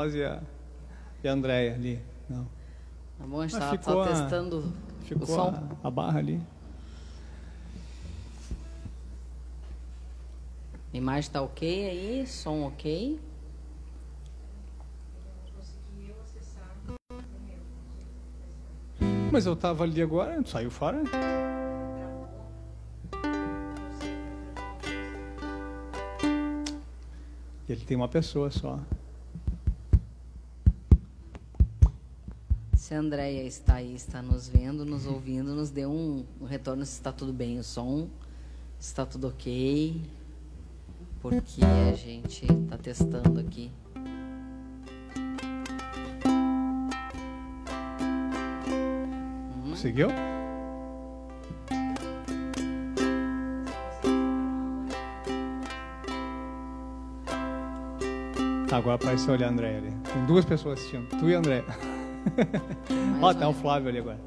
nós e a, e a Andréia ali. Não. Tá bom, a gente estava só testando ficou o som. A, a barra ali. A imagem está ok aí, som ok. Mas eu estava ali agora, saiu fora? Ele tem uma pessoa só. Se a Andrea está aí, está nos vendo, nos ouvindo, nos dê um, um retorno se está tudo bem o som, se está tudo ok, porque a gente está testando aqui. Conseguiu? Agora apareceu olhar a André ali. Tem duas pessoas assistindo, tu e a André. Ó, tá o Flávio ali agora.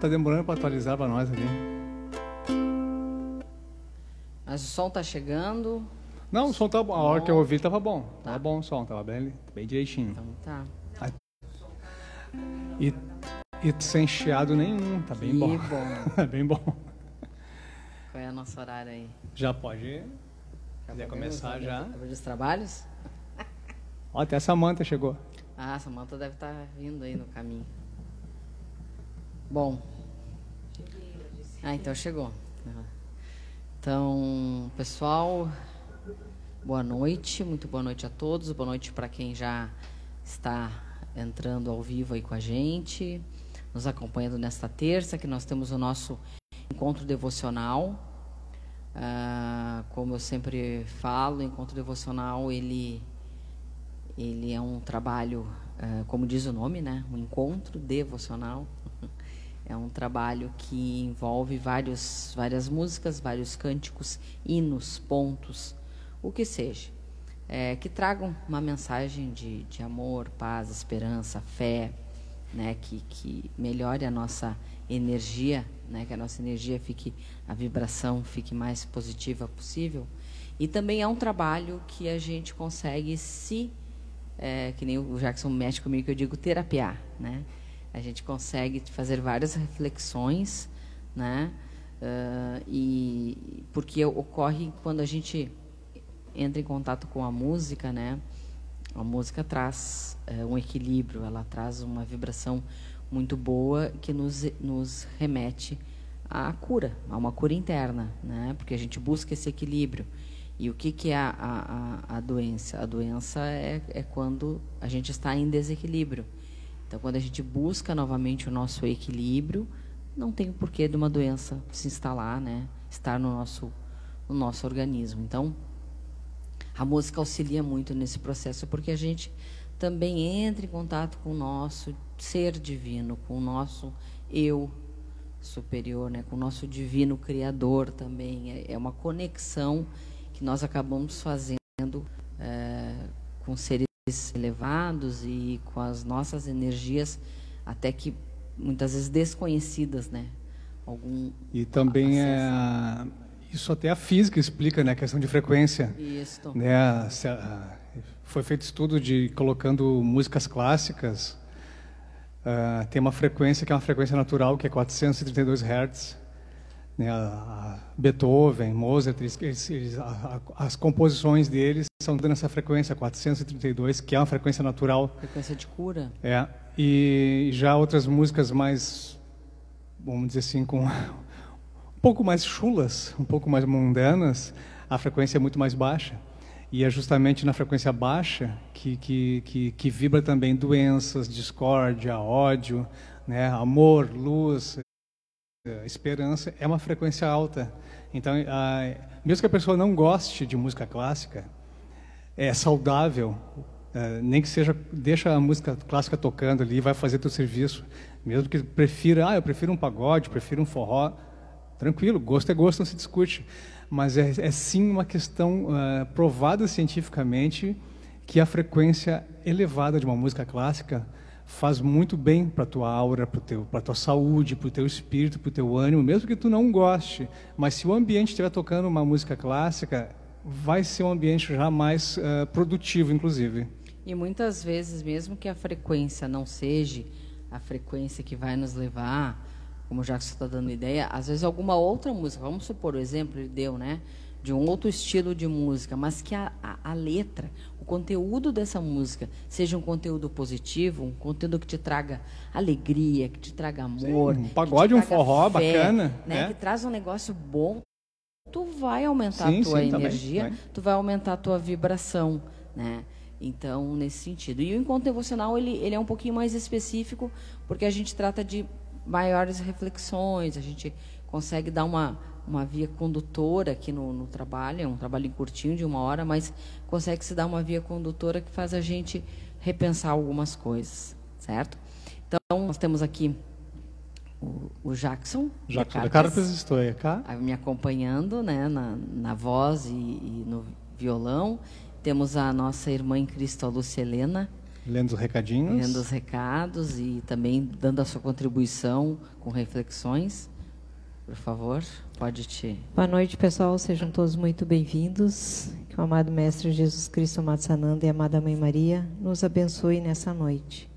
Tá demorando para atualizar para nós ali. Mas o som tá chegando. Não, o som tá bom. A hora que eu ouvi tava bom. Tá. Tava bom o som, tava bem, bem direitinho. Então tá. E, e sem chiado nenhum, tá bem que bom. bom. bem bom. Qual é a nossa horário aí? Já pode ir. Quiser começar já. Os trabalhos? Ó, até a Samanta chegou. Ah, a Samanta deve estar tá vindo aí no caminho. Bom. Ah, então chegou. Então, pessoal, boa noite, muito boa noite a todos, boa noite para quem já está entrando ao vivo aí com a gente, nos acompanhando nesta terça, que nós temos o nosso encontro devocional. Ah, como eu sempre falo, o encontro devocional ele ele é um trabalho, uh, como diz o nome, né? Um encontro devocional. É um trabalho que envolve vários, várias músicas, vários cânticos, hinos, pontos, o que seja. É, que tragam uma mensagem de, de amor, paz, esperança, fé, né? que, que melhore a nossa energia, né? que a nossa energia fique, a vibração fique mais positiva possível. E também é um trabalho que a gente consegue se é, que nem o Jackson mexe comigo, que eu digo terapiar, né? A gente consegue fazer várias reflexões, né? Uh, e porque ocorre quando a gente entra em contato com a música, né? A música traz uh, um equilíbrio, ela traz uma vibração muito boa que nos, nos remete à cura, a uma cura interna, né? Porque a gente busca esse equilíbrio. E o que, que é a, a, a doença? A doença é, é quando a gente está em desequilíbrio. Então, quando a gente busca novamente o nosso equilíbrio, não tem porquê de uma doença se instalar, né? estar no nosso, no nosso organismo. Então, a música auxilia muito nesse processo, porque a gente também entra em contato com o nosso ser divino, com o nosso eu superior, né? com o nosso divino criador também. É, é uma conexão que nós acabamos fazendo é, com seres elevados e com as nossas energias, até que muitas vezes desconhecidas, né? Algum e também é isso até a física explica, né, a questão de frequência. Isso. Né, foi feito estudo de colocando músicas clássicas uh, tem uma frequência que é uma frequência natural que é 432 Hz. Né, a, Beethoven, Mozart, eles, eles, a, a, as composições deles são nessa frequência 432, que é uma frequência natural. Frequência de cura. É. E já outras músicas mais, vamos dizer assim, com um pouco mais chulas, um pouco mais mundanas, a frequência é muito mais baixa. E é justamente na frequência baixa que, que, que, que vibra também doenças, discórdia, ódio, né? amor, luz, esperança. É uma frequência alta. Então, a, mesmo que a pessoa não goste de música clássica, é saudável, é, nem que seja, deixa a música clássica tocando ali, vai fazer teu serviço. Mesmo que prefira, ah, eu prefiro um pagode, prefiro um forró, Tranquilo, gosto é gosto, não se discute. Mas é, é sim uma questão uh, provada cientificamente que a frequência elevada de uma música clássica faz muito bem para a tua aura, para a tua saúde, para o teu espírito, para o teu ânimo, mesmo que tu não goste. Mas se o ambiente estiver tocando uma música clássica, vai ser um ambiente já mais uh, produtivo, inclusive. E muitas vezes, mesmo que a frequência não seja a frequência que vai nos levar como já que você está dando ideia, às vezes alguma outra música, vamos supor o exemplo ele deu, né? De um outro estilo de música, mas que a, a, a letra, conteúdo dessa música seja um conteúdo positivo, um conteúdo que te traga alegria, que te traga amor. Sim, um pagode, um forró fé, bacana. Né? É. Que traz um negócio bom, tu vai aumentar sim, a tua sim, energia, também, tu vai aumentar a tua vibração, né? Então, nesse sentido. E o encontro devocional, ele, ele é um pouquinho mais específico, porque a gente trata de maiores reflexões, a gente consegue dar uma, uma via condutora aqui no, no trabalho, é um trabalho curtinho de uma hora, mas consegue se dar uma via condutora que faz a gente repensar algumas coisas, certo? Então, nós temos aqui o, o Jackson. Jackson de Cartas, estou cá. Me acompanhando né, na, na voz e, e no violão. Temos a nossa irmã em Cristo, a Lúcia Helena, Lendo os recadinhos. Lendo os recados e também dando a sua contribuição com reflexões. Por favor, pode te. Boa noite, pessoal. Sejam todos muito bem-vindos. Que o amado Mestre Jesus Cristo Matsananda e a amada Mãe Maria nos abençoe nessa noite.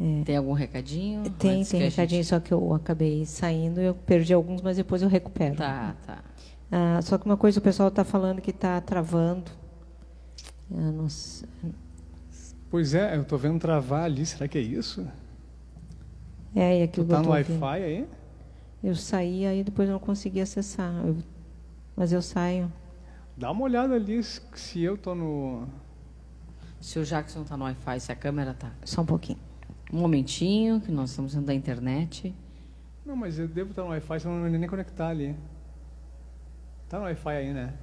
É. Tem algum recadinho? Tem, tem recadinho, gente... só que eu acabei saindo, eu perdi alguns, mas depois eu recupero. Tá, tá. Ah, só que uma coisa o pessoal está falando que está travando. Eu não sei. Pois é, eu estou vendo travar ali, será que é isso? É, e aqui tu tá no Wi-Fi aí? Eu saí, aí depois não consegui acessar. Eu, mas eu saio. Dá uma olhada ali se eu estou no. Se o Jackson está no Wi-Fi, se a câmera está. Só um pouquinho. Um momentinho, que nós estamos dentro da internet. Não, mas eu devo estar no Wi-Fi, senão não nem conectar ali. Está no Wi-Fi aí, né?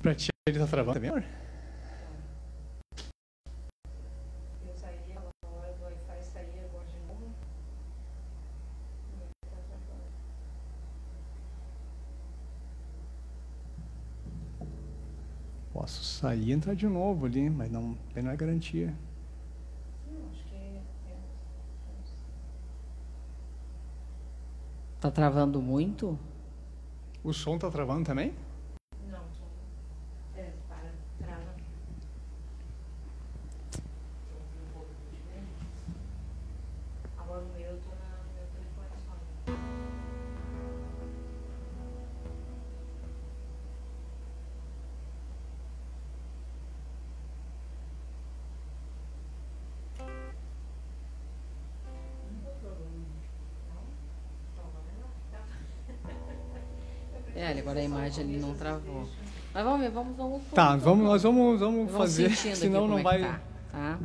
Pra ti ele tá travando também, amor? Eu saí na hora do Wi-Fi sair agora de novo. Posso sair e entrar de novo ali, mas não, não é garantia. Tá travando muito? O som tá travando também? Agora a imagem ali não travou. Mas vamos ver, vamos, vamos. Tá, vamos, nós vamos, vamos, fazer, senão não é vai. Tá, tá,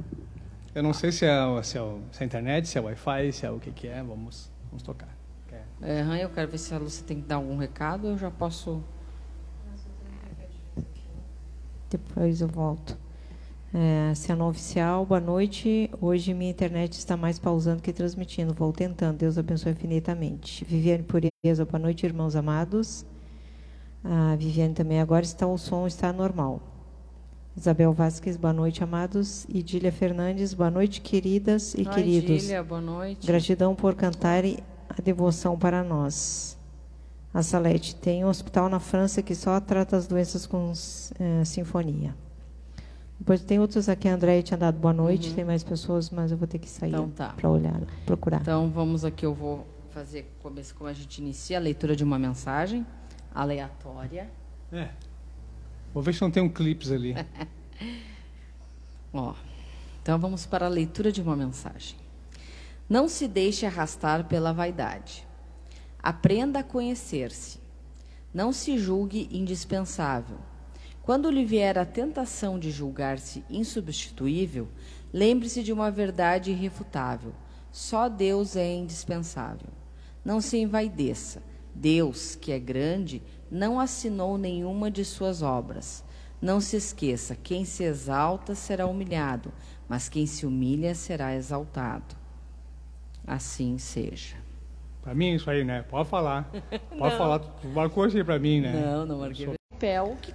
Eu não sei se é, se é, se é a internet, se é Wi-Fi, se é o que, que é, vamos, vamos tocar. É, eu quero ver se a Lúcia tem que dar algum recado, eu já posso. Depois eu volto. É, Cena oficial, boa noite. Hoje minha internet está mais pausando que transmitindo. Vou tentando. Deus abençoe infinitamente. Viviane Pureza, boa noite, irmãos amados. A Viviane também agora está o som está normal. Isabel Vasques, boa noite, amados. Idília Fernandes, boa noite, queridas e Oi, queridos. Idília, boa noite. Gratidão por cantarem a devoção para nós. A Salete, tem um hospital na França que só trata as doenças com eh, sinfonia. Depois tem outros aqui, a Andréia tinha dado boa noite, Uhum. tem mais pessoas, mas eu vou ter que sair Então tá. para olhar, procurar. Então vamos aqui, eu vou fazer como a gente inicia a leitura de uma mensagem aleatória. É. Vou ver se não tem um clips ali. Ó, então vamos para a leitura de uma mensagem. Não se deixe arrastar pela vaidade. Aprenda a conhecer-se. Não se julgue indispensável. Quando lhe vier a tentação de julgar-se insubstituível, lembre-se de uma verdade irrefutável: só Deus é indispensável. Não se envaideça. Deus, que é grande, não assinou nenhuma de suas obras. Não se esqueça: quem se exalta será humilhado, mas quem se humilha será exaltado. Assim seja. Pra mim isso aí, né? Pode falar. Pode falar. Tu marcou isso aí pra mim, né? Não, não marquei papel que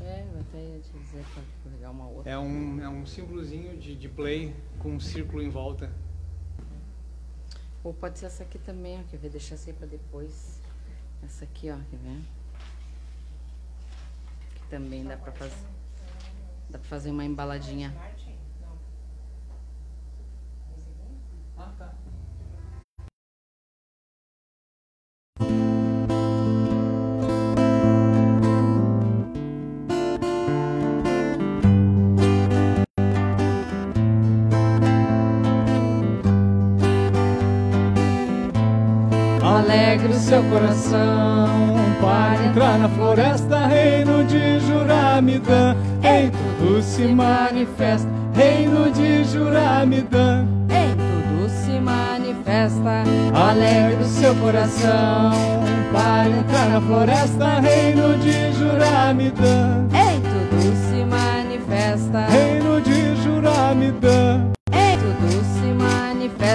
É, eu até ia te dizer pegar uma outra. É um, é um símbolozinho de, de play com um círculo em volta. Ou pode ser essa aqui também, ó, quer ver? Deixa essa aí para depois. Essa aqui, ó, quer ver? Que também dá para fazer. Dá para fazer uma embaladinha. Seu coração para entrar na floresta, reino de Juramidã. Em tudo se manifesta, reino de Juramidã. Em tudo se manifesta. Alegre o seu coração para entrar na floresta, reino de Juramidã. Em tudo se manifesta. Reino de Juramidã.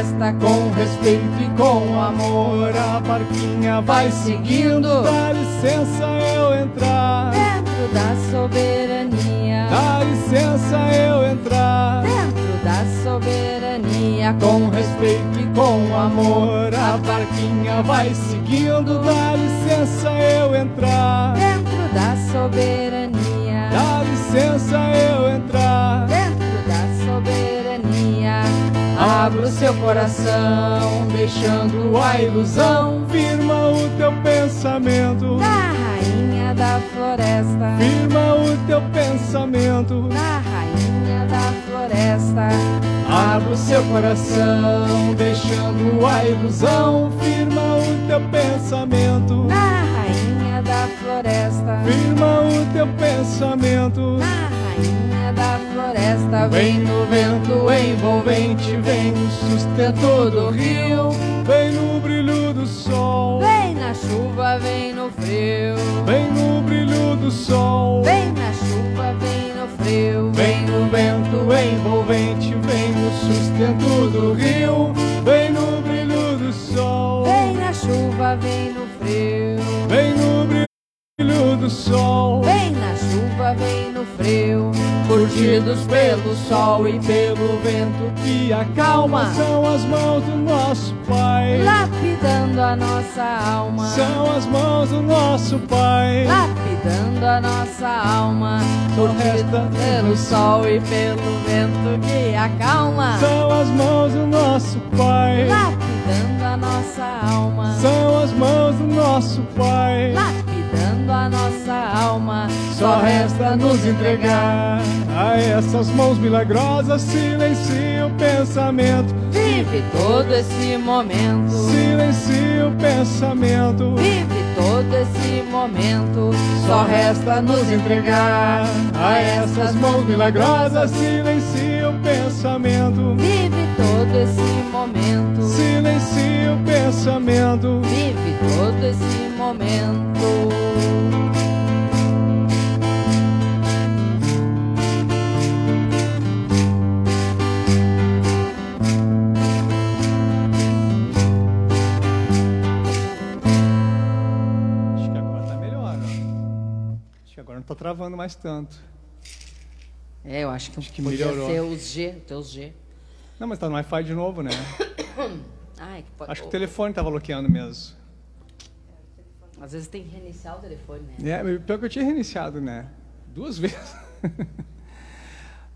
Manifesta Com respeito e com amor, a barquinha vai seguindo. Dá licença eu entrar. dentro da soberania. Dá licença eu entrar. Dentro da soberania. Com respeito e com amor, a barquinha vai seguindo. Dá licença eu entrar. Dentro da soberania. Dá licença eu entrar. Dentro da soberania. Abra o seu coração, deixando a ilusão. Firma o teu pensamento. Da rainha da floresta. Firma o teu pensamento. Da rainha da floresta. Abra o seu coração, deixando a ilusão. Firma o teu pensamento. Da rainha da floresta. Firma o teu pensamento. Rainha da floresta. Vem no vento envolvente, vem no sustento do rio, vem no brilho do sol, Vem na chuva, vem no frio. vem no brilho do sol, Vem na chuva, vem no frio. vem no vento envolvente, vem no sustento do rio, vem no brilho do sol, Vem na chuva, vem no frio. vem no brilho do sol, Vem na chuva, vem no frio. Curtidos pelo sol e pelo vento que acalma, são as mãos do nosso Pai. Lapidando a nossa alma. São as mãos do nosso Pai. Lapidando a nossa alma. Resta Pelo sol e pelo vento que acalma. São as mãos do nosso Pai. Lapidando a nossa alma. São as mãos do nosso Pai. Lapidando a nossa alma. Só resta nos entregar a essas mãos milagrosas. Silencia o pensamento. Vive todo esse momento. Silencia o pensamento. Vive todo esse momento. Só resta nos entregar a essas mãos milagrosas. Silencia o pensamento. Vive todo esse momento. Silencia o pensamento. Vive todo esse momento. Acho que agora tá melhor, ó. Acho que agora não tá travando mais tanto. É, eu acho que, Acho que podia melhorou. ser os G, teus G. Não, mas tá no Wi-Fi de novo, né? É que pode. Acho que o telefone tava bloqueando mesmo. Às vezes tem que reiniciar o telefone, né? É, pior que eu tinha reiniciado, né? Duas vezes.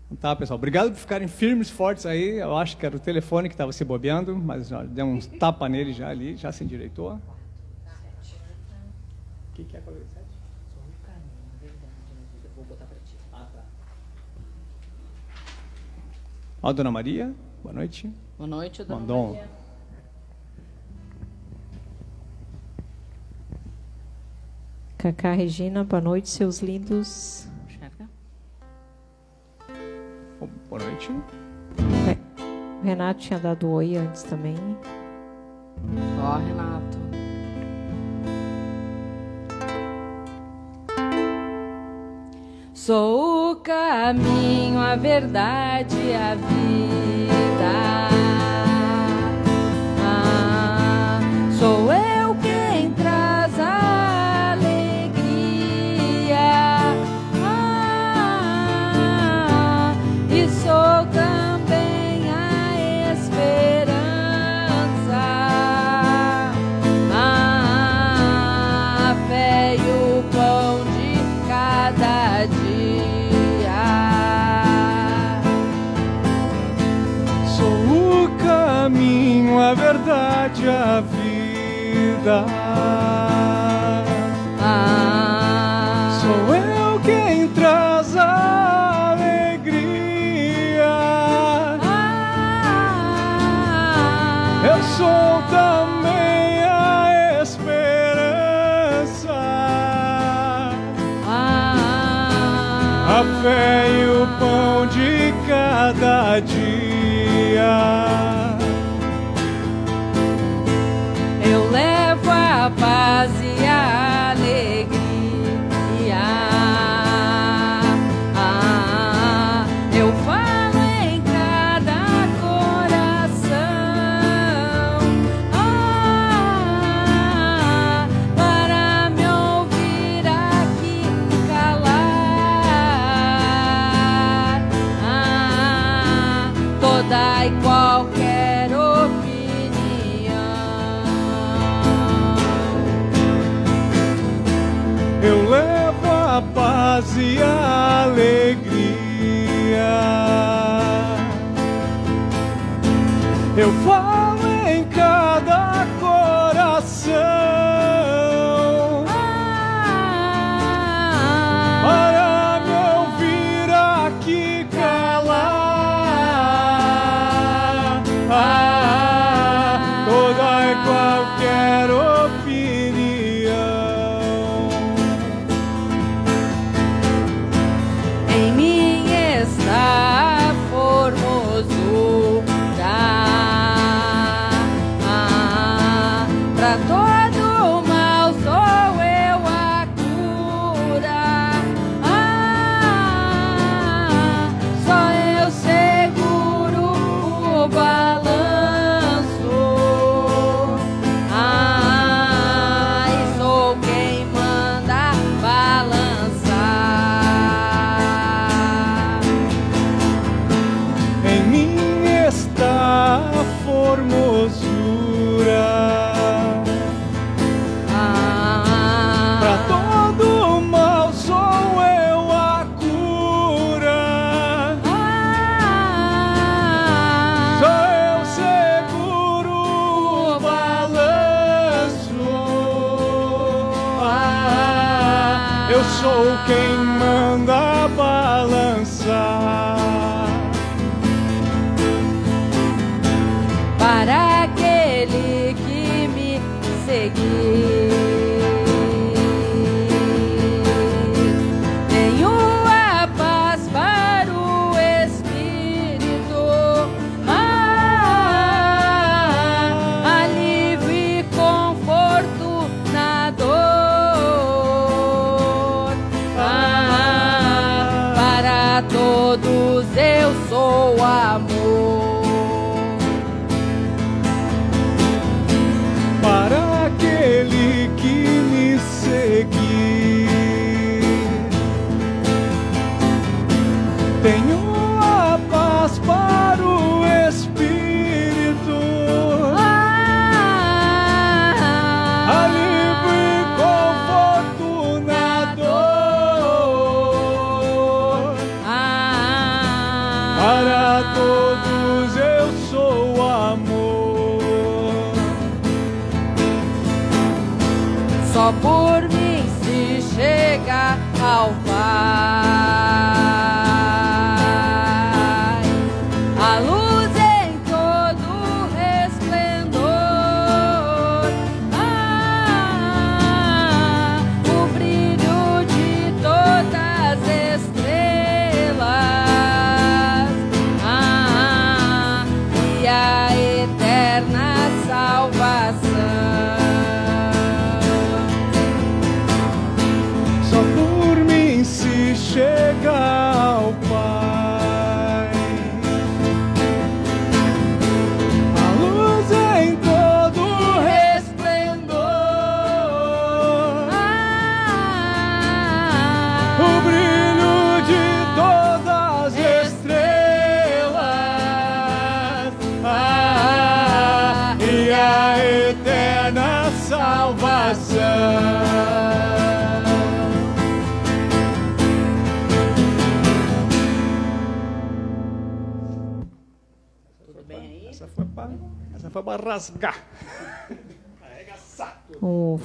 Então tá, pessoal. Obrigado por ficarem firmes, fortes aí. Eu acho que era o telefone que estava se bobeando, mas ó, deu uns tapa nele já ali, já se endireitou. O que, que é 47? Só um carinho, na verdade. Eu vou botar pra ti. Ah, tá. Ó, Dona Maria, boa noite. Boa noite, dona Mandou. Maria. Cacá Regina, boa noite, seus lindos. Oh, boa noite. O Renato tinha dado oi antes também. Ó, Renato. Sou o caminho, a verdade a vida. Ah. Sou eu quem traz alegria. Ah. Eu sou também a esperança, ah. a fé e o pão de cada dia.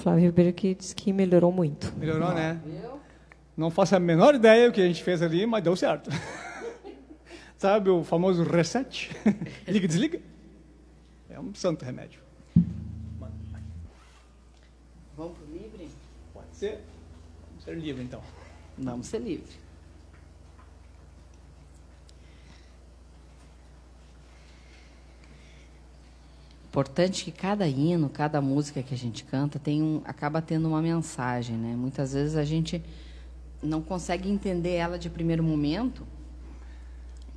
Flávio Ribeiro que disse que melhorou muito. Melhorou, né? Não faço a menor ideia o que a gente fez ali, mas deu certo. Sabe o famoso reset? Liga e desliga. É um santo remédio. Vamos pro livre? Pode ser. Vamos ser livre, então. Vamos ser livre. Importante que cada hino, cada música que a gente canta tem um, acaba tendo uma mensagem, né? Muitas vezes a gente não consegue entender ela de primeiro momento,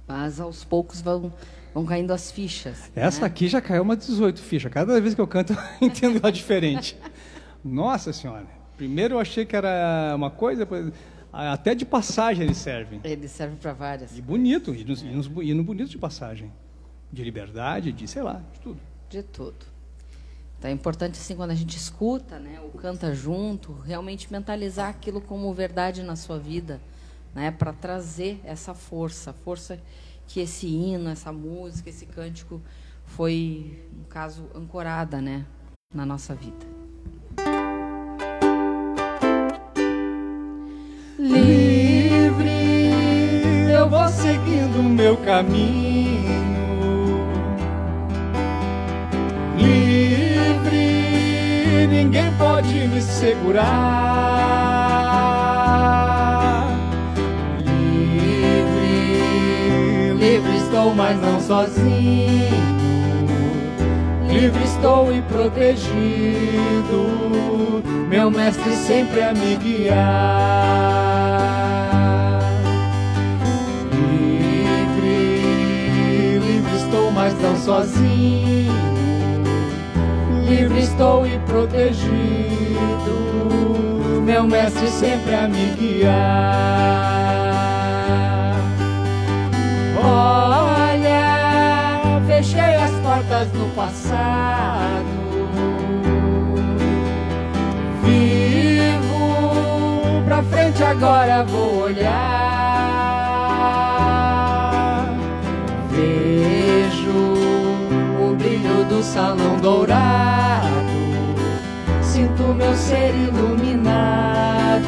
mas aos poucos vão, vão caindo as fichas. Essa né? aqui já caiu uma 18 fichas. Cada vez que eu canto, eu entendo ela diferente. Nossa Senhora. Primeiro eu achei que era uma coisa, depois, até de passagem eles servem. Ele serve para várias. E bonito, e nos, e no bonito de passagem. De liberdade, de sei lá, de tudo. De tudo. Então é importante assim quando a gente escuta, né, ou canta junto, realmente mentalizar aquilo como verdade na sua vida, né, para trazer essa força, força que esse hino, essa música, esse cântico foi, no caso, ancorada, né, na nossa vida. Livre, eu vou seguindo o meu caminho. Livre, ninguém pode me segurar. Livre, livre estou, mas não sozinho. Livre estou e protegido, meu mestre sempre a me guiar. Livre, livre estou, mas não sozinho. Livre estou e protegido, meu mestre sempre a me guiar. Olha, fechei as portas no passado. Vivo pra frente agora vou olhar. Salão dourado. Sinto meu ser iluminado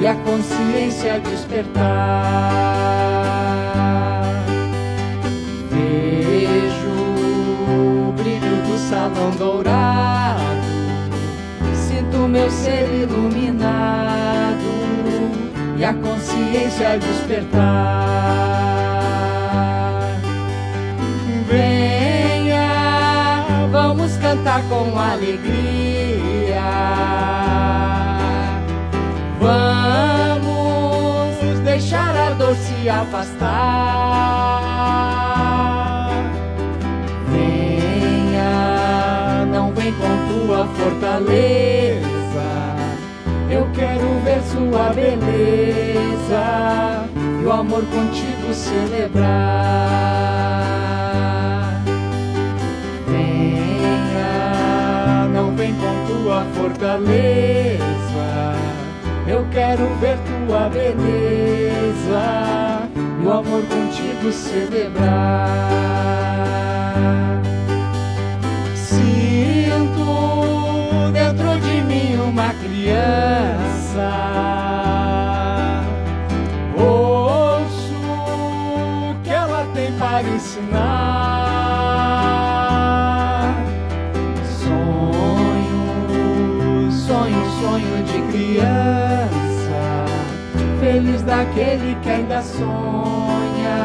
e a consciência despertar. Vejo o brilho do salão dourado. Sinto meu ser iluminado e a consciência despertar. Cantar com alegria. Vamos deixar a dor se afastar. Venha, não vem com tua fortaleza. Eu quero ver sua beleza e o amor contigo celebrar. Fortaleza. Eu quero ver tua beleza e o amor contigo celebrar. Sinto dentro de mim uma criança. Ouço que ela tem para ensinar. Feliz daquele que ainda sonha.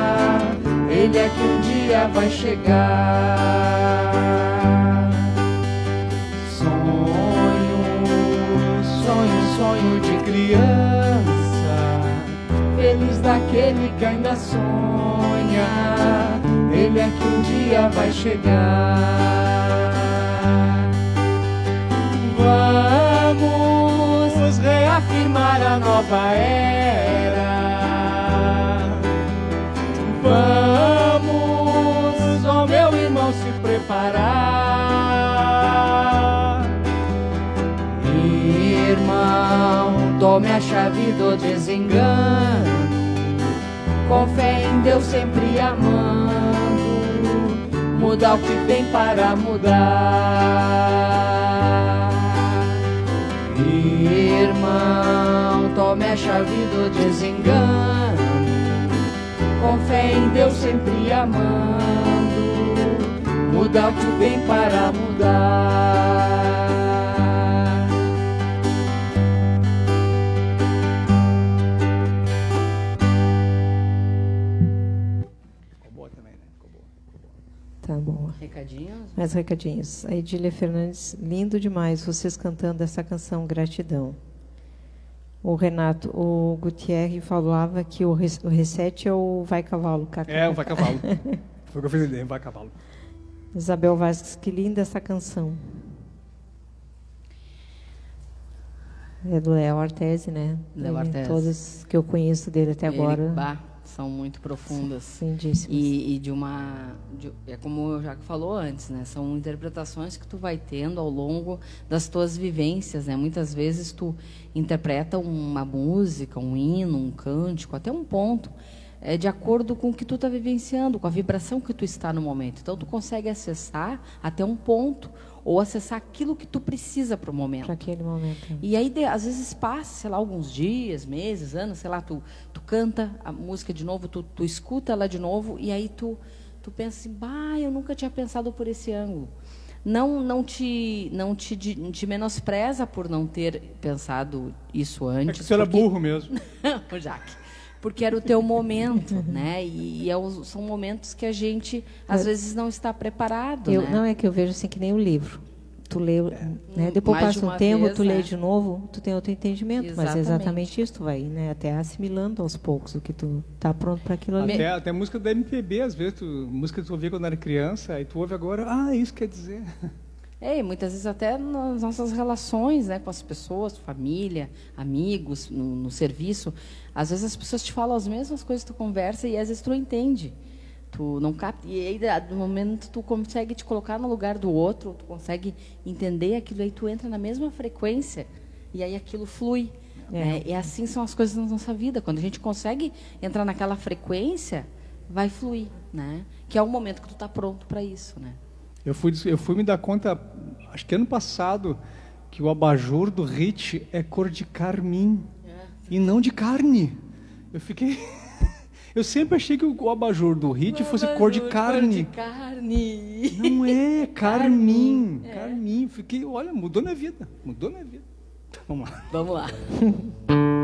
Ele é que um dia vai chegar. Sonho, sonho, sonho de criança. Feliz daquele que ainda sonha. Ele é que um dia vai chegar. Do desengano. Com fé em Deus sempre amando. Mudar o que tem para mudar. Irmão, tome a chave do desengano, com fé em Deus sempre amando, mudar o que vem para mudar. Mais recadinhos. A Edília Fernandes, lindo demais vocês cantando essa canção Gratidão. O Renato, o Gutierre falava que o, res, o reset é o Vai Cavalo. É, o Vai Cavalo. Foi o que eu fiz ideia, Vai Cavalo. Isabel Vasques, que linda essa canção. É do Léo Artese, né? Léo Artese. Todas que eu conheço dele até Ele, agora. bah, são muito profundas. Lindíssimas. E, e de uma. de- é como eu já falou antes, né? São interpretações que tu vai tendo ao longo das tuas vivências, né? Muitas vezes tu interpreta uma música, um hino, um cântico, até um ponto, é, de acordo com o que tu está vivenciando, com a vibração que tu está no momento. Então tu consegue acessar até um ponto ou acessar aquilo que tu precisa para o momento. Para aquele momento. E aí, de- às vezes, passa, sei lá, alguns dias, meses, anos, sei lá, tu, tu canta a música de novo, tu, tu escuta ela de novo, e aí tu, tu pensa assim, bah, eu nunca tinha pensado por esse ângulo. Não, não, te, não te, de- te menospreza por não ter pensado isso É antes. que você era porque- burro mesmo. Ô, Jaque. Porque era o teu momento, né? E, e é os- são momentos que a gente, às vezes, não está preparado, Eu, né? Não é que eu vejo assim que nem o livro. Tu lê, né? depois Mais de passa um tempo, vez, tu lê né? de novo, tu tem outro entendimento. Mas é Exatamente. exatamente isso, tu vai né? até assimilando aos poucos o que tu tá pronto para aquilo ali. Até, até música da MPB, às vezes, tu, música que tu ouvia quando era criança, aí tu ouve agora, ah, isso quer dizer. É, e muitas vezes até nas nossas relações né, com as pessoas, família, amigos, no, no serviço, às vezes as pessoas te falam as mesmas coisas que tu conversa e às vezes tu não entende. Tu não capta, e aí no momento tu consegue te colocar no lugar do outro, tu consegue entender aquilo aí tu entra na mesma frequência e aí aquilo flui. É. né? E assim são as coisas na nossa vida. Quando a gente consegue entrar naquela frequência, vai fluir, né? Que é o momento que tu está pronto para isso, né? Eu fui, eu fui me dar conta, acho que ano passado, que o abajur do Hit é cor de carmim e não de carne. Eu fiquei. Eu sempre achei que o abajur do Hit fosse cor de carne. Cor de carne. Não é, carmim. Carmim. Fiquei, olha, mudou minha vida. Mudou minha vida. Vamos lá. Vamos lá.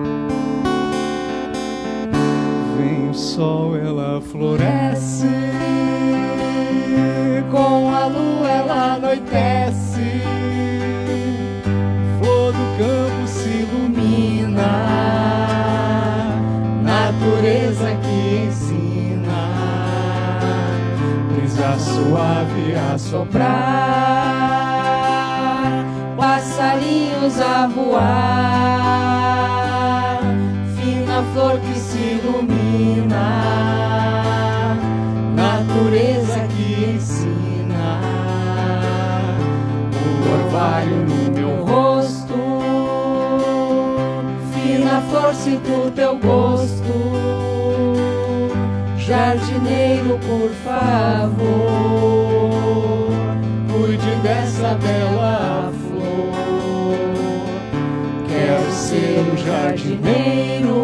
o sol, ela floresce. Com a lua ela anoitece. Flor do campo se ilumina. Natureza que ensina. Brisa suave a Soprar. Passarinhos a voar. Fina flor que se ilumina. Natureza que ensina. O orvalho no meu rosto. Fina flor, sinto teu gosto. Jardineiro, por favor, cuide dessa bela flor. Quero ser o jardineiro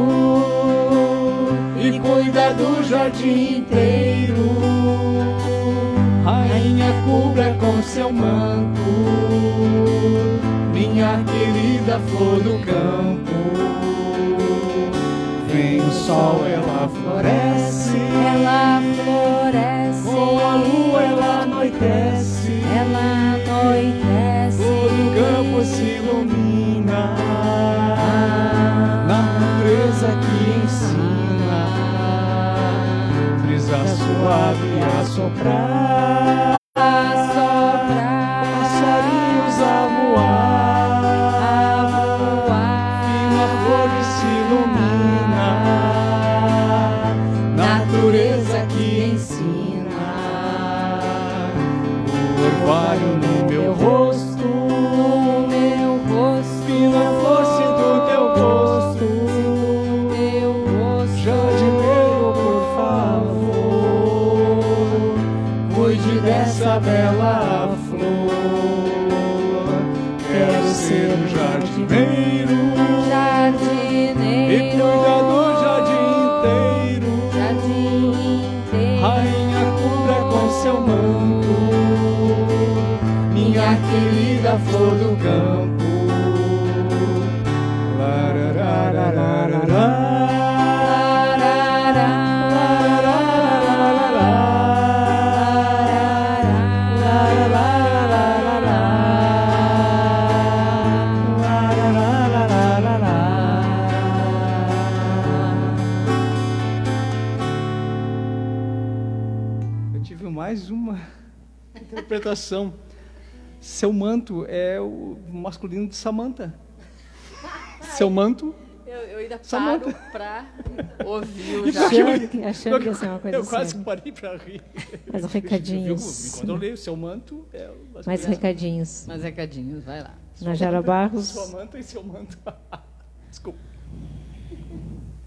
do jardim inteiro. Rainha, cubra com seu manto minha querida flor do campo. Vem o sol, ela floresce. Ela floresce. Com a lua ela anoitece. Ela anoitece. Suave a soprar. Interpretação. Seu manto é o masculino de Samantha. Seu manto. Eu, eu ainda Samantha. paro pra ouvir o E eu- Achando que- achando que ia ser uma coisa Eu quase séria. parei para rir. Mas recadinhos. Quando eu leio seu manto, é o Mais recadinhos. Mais recadinhos, vai lá. Najara Barros. Sua manta e seu manto. Desculpa.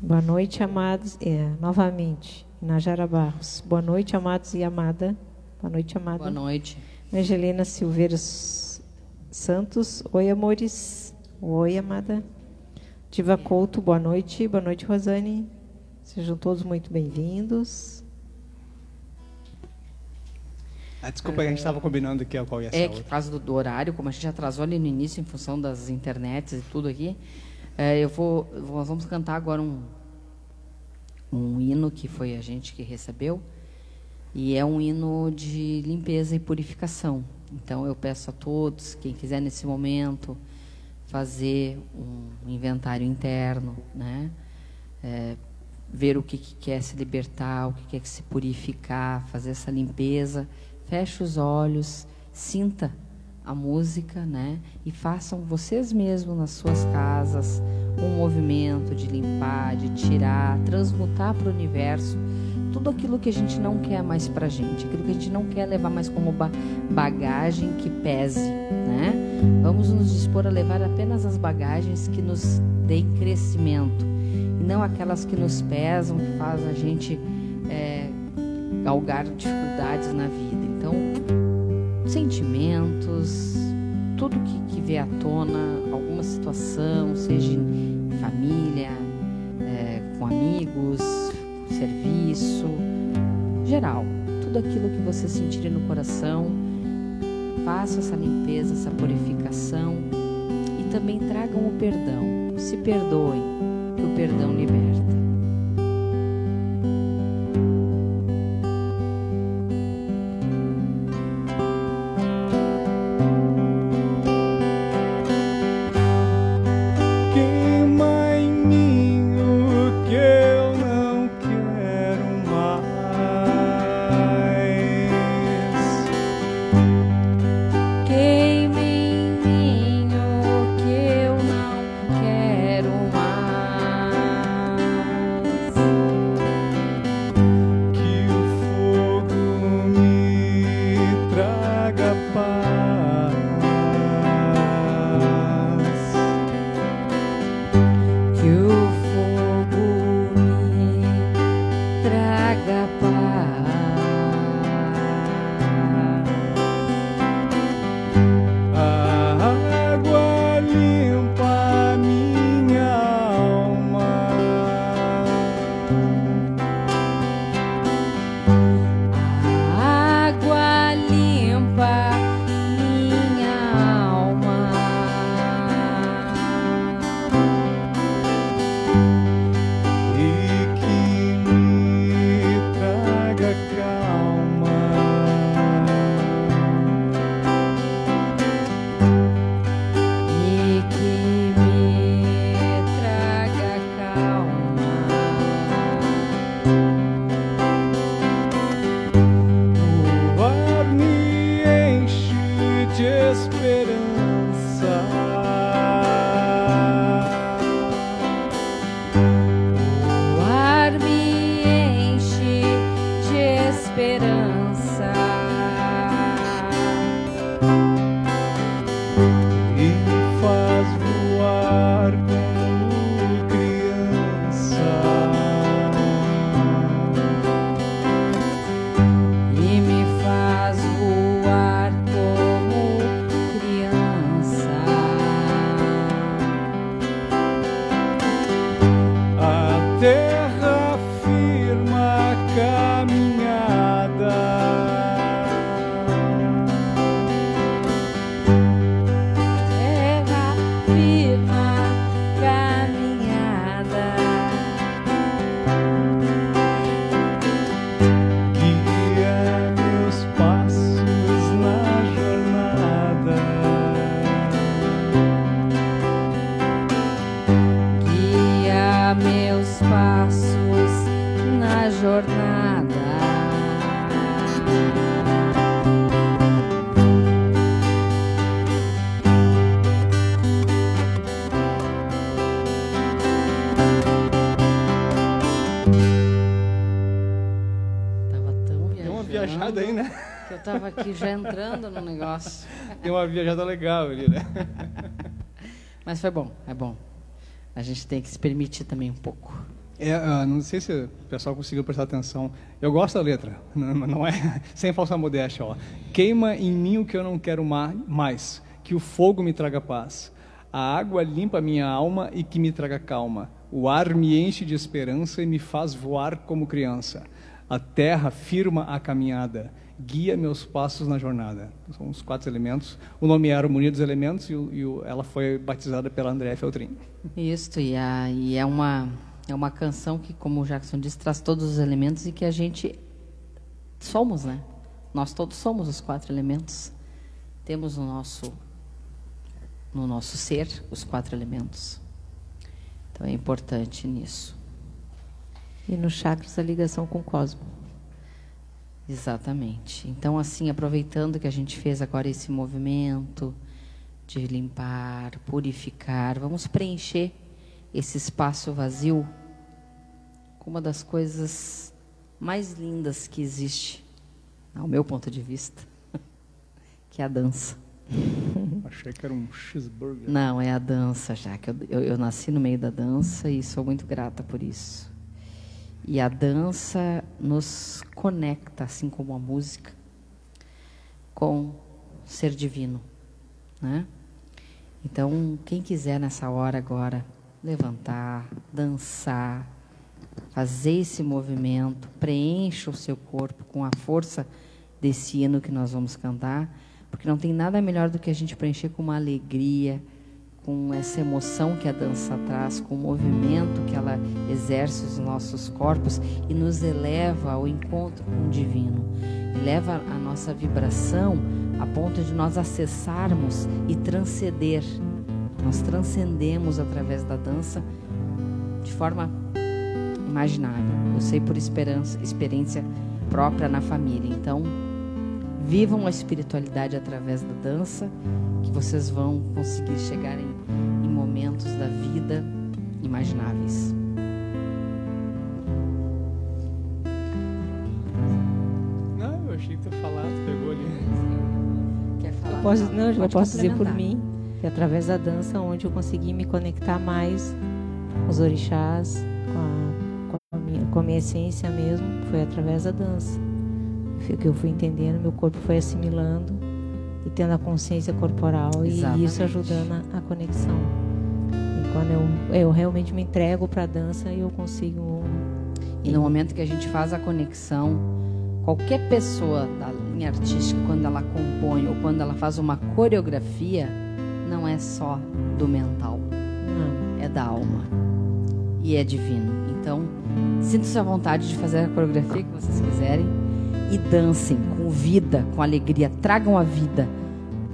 Boa noite, amados. É, novamente, Najara Barros. Boa noite, amados e amada. Boa noite, amada. Boa noite. Angelina Silveira Santos. Oi, amores. Oi, amada. Diva Couto, boa noite. Boa noite, Rosane. Sejam todos muito bem-vindos. Ah, desculpa, a gente estava combinando aqui qual ia ser É que por causa do, do horário, como a gente atrasou ali no início em função das internets e tudo aqui, é, eu vou, eu vou- nós vamos cantar agora um, um hino que foi a gente que recebeu e é um hino de limpeza e purificação. Então eu peço a todos, quem quiser nesse momento fazer um inventário interno, né? É, ver o que, que quer se libertar, o que quer se purificar, fazer essa limpeza. Feche os olhos, sinta a música, né? E façam vocês mesmos nas suas casas um movimento de limpar, de tirar, transmutar para o universo tudo aquilo que a gente não quer mais para gente, aquilo que a gente não quer levar mais como ba- bagagem que pese, né? Vamos nos dispor a levar apenas as bagagens que nos deem crescimento e não aquelas que nos pesam, que faz a gente é, galgar dificuldades na vida. Então, sentimentos, tudo que, que vê à tona, alguma situação, seja em família, é, com amigos, serviço, geral, tudo aquilo que você sentir no coração, faça essa limpeza, essa purificação e também tragam o perdão. Se perdoem, que o perdão liberta. Né? Que eu tava aqui já entrando no negócio. Deu uma viajada legal ali, né? Mas foi bom, é bom. A gente tem que se permitir também um pouco. É, ah, não sei se o pessoal conseguiu prestar atenção. Eu gosto da letra, não, não é sem falsa modéstia. Ó. Queima em mim o que eu não quero ma- mais, que o fogo me traga paz. A água limpa a minha alma e que me traga calma. O ar me enche de esperança e me faz voar como criança. A terra firma a caminhada, guia meus passos na jornada. São os quatro elementos. O nome era Harmonia dos Elementos e, o- e o- ela foi batizada pela Andréa Feltrin. Isso, e, a- e é, uma, é uma canção que, como o Jackson disse, traz todos os elementos e que a gente somos, né? Nós todos somos os quatro elementos. Temos no nosso, no nosso ser os quatro elementos. Então é importante nisso. E no chakras a ligação com o cosmo. Exatamente. Então, assim, aproveitando que a gente fez agora esse movimento de limpar, purificar, vamos preencher esse espaço vazio com uma das coisas mais lindas que existe, ao meu ponto de vista, que é a dança. Achei que era um cheeseburger. Não, é a dança, já que eu, eu, eu nasci no meio da dança e sou muito grata por isso. E a dança nos conecta, assim como a música, com o ser divino, né? Então, quem quiser nessa hora agora levantar, dançar, fazer esse movimento, preencha o seu corpo com a força desse hino que nós vamos cantar, porque não tem nada melhor do que a gente preencher com uma alegria, com essa emoção que a dança traz, com o movimento que ela exerce os nossos corpos e nos eleva ao encontro com o divino. Eleva a nossa vibração a ponto de nós acessarmos e transcender. Nós transcendemos através da dança de forma imaginável. Eu sei por experiência própria na família. Então, vivam a espiritualidade através da dança, que vocês vão conseguir chegar em, em momentos da vida imagináveis. Não, eu achei que tu tu pegou ali. Quer falar? Eu posso, não, eu posso dizer por mim que através da dança onde eu consegui me conectar mais com os orixás, com a, com a, minha, com a minha essência mesmo, foi através da dança. Que eu fui entendendo, meu corpo foi assimilando e tendo a consciência corporal e Exatamente. isso ajudando a, a conexão. E quando eu, eu realmente me entrego para a dança, eu consigo E no momento que a gente faz a conexão, qualquer pessoa da linha artística, quando ela compõe ou quando ela faz uma coreografia, não é só do mental, não, é da alma. E é divino. Então, sintam-se à vontade de fazer a coreografia que vocês quiserem e dancem com vida, com alegria. Tragam a vida.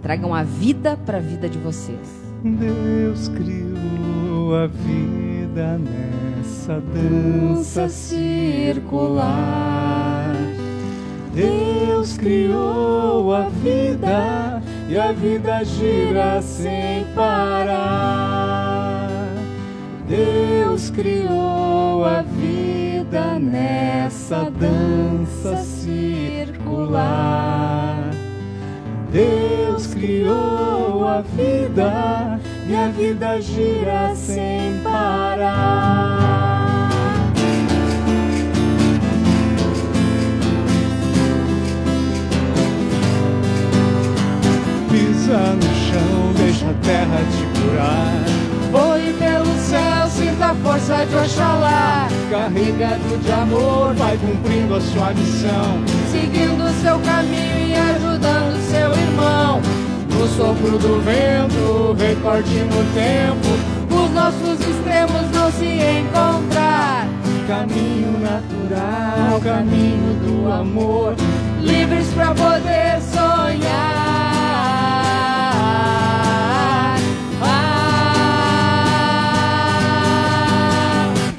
Tragam a vida para a vida de vocês. Deus criou a vida nessa dança circular. Deus criou a vida e a vida gira sem parar. Deus criou a vida nessa dança circular. Deus criou a vida e a vida gira sem parar. Pisa no chão, deixa a terra te curar. Voe pelo céu, sinta a força de Oxalá. Carregado de amor, vai cumprindo a sua missão. Seguindo seu caminho e ajudando seu irmão. No sopro do vento, recorte no tempo. Os nossos extremos não se encontrar. Caminho natural, caminho do amor. livres para poder sonhar.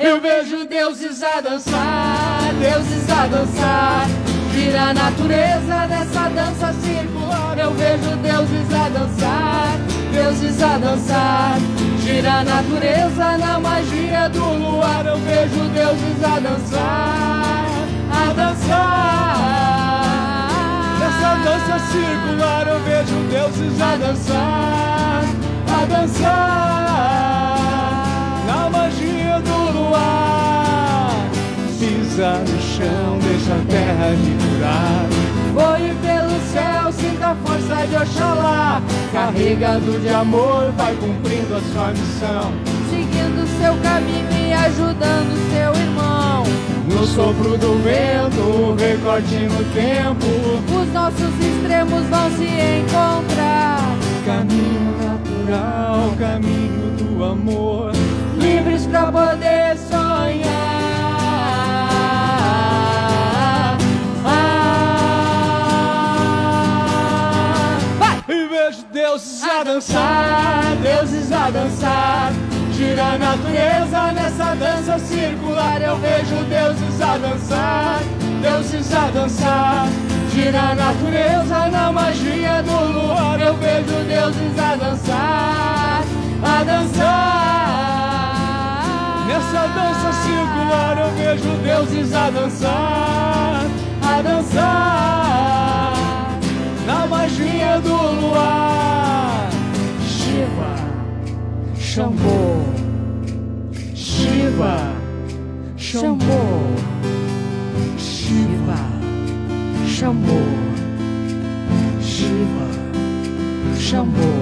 Eu vejo deuses a dançar deuses a dançar. Gira a natureza dessa dança circular. Eu vejo deuses a dançar, deuses a dançar. Gira a natureza na magia do luar. Eu vejo deuses a dançar, a dançar. Nessa dança circular eu vejo deuses a dançar, a dançar. Na magia do luar. Pisa no chão, deixa a terra me curar. Voe pelo céu, sinta a força de Oxalá. Carregado de amor, vai cumprindo a sua missão. Seguindo seu caminho e ajudando seu irmão. No sopro do vento, recorte no tempo. Os nossos extremos vão se encontrar. Caminho natural, caminho do amor. Livres pra poder sonhar. Ah, vai! E vejo deuses a dançar, deuses a dançar. Gira a natureza nessa dança circular. Eu vejo deuses a dançar, deuses a dançar. Gira a natureza na magia do luar. Eu vejo deuses a dançar, a dançar. Nessa dança circular eu vejo deuses a dançar, a dançar. Na magia do luar. Shiva. Shambho, Shiva, Shambho, Shiva, Shambho, Shiva, Shambho.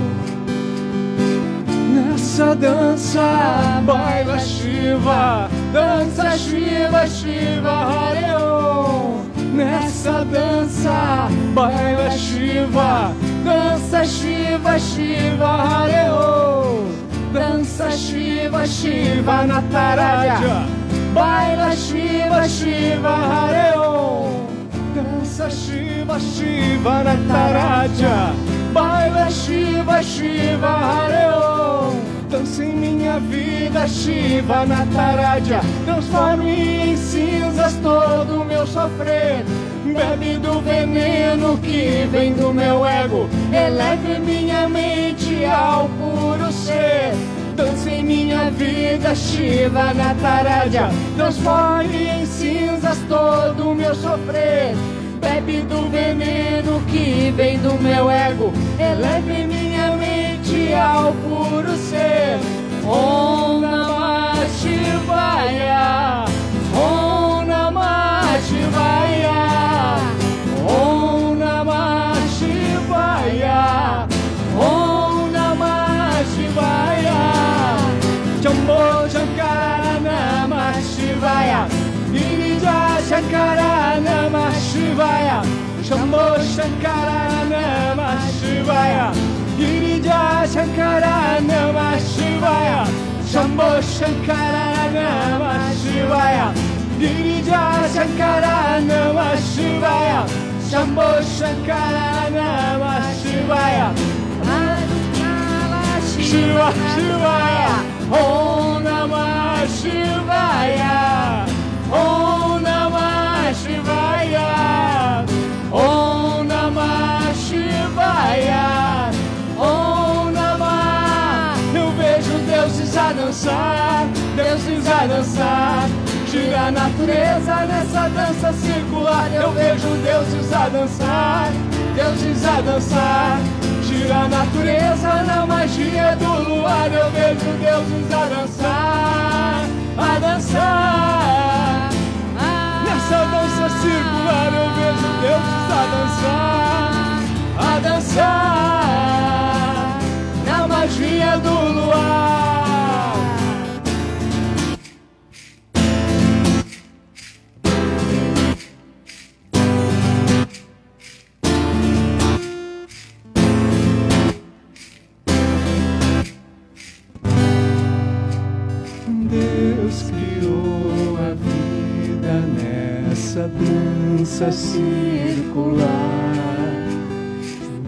Nessa dança, baila Shiva, dança Shiva, Shiva, Hare Om. Nessa dança, baila Shiva, dança Shiva, Shiva, Hare Om. Dança Shiva, Shiva, Nataraja. Baila Shiva, Shiva, Hare Om. Dança Shiva, Shiva, Nataraja. Baila Shiva, Shiva, Hare Dança em minha vida, Shiva, Nataraja. Transforme em cinzas todo o meu sofrer. Bebe do veneno que vem do meu ego. Eleve minha mente ao puro ser. Dança em minha vida, Shiva Nataraja. Transforme em cinzas todo o meu sofrer. Bebe do veneno que vem do meu ego. Eleve minha mente ao puro ser. Om Namah Shivaya. Om Namah Shivaya. Shankara Namah Shivaya. Shambho Shankara Namah Shivaya. Girija Shankara Namah Shivaya. Shambho Shankara Namah Shivaya. Girija Shankara Namah Shivaya. Shambho Shankara Namah Shivaya. Shiva Shivaya. Om Namah Shivaya. A dançar. Gira a natureza nessa dança circular. Eu vejo deuses a dançar, deuses a dançar. Gira a natureza na magia do luar. Eu vejo deuses a dançar, a dançar. Nessa dança circular eu vejo deuses a dançar, a dançar. Na magia do luar. Dança circular.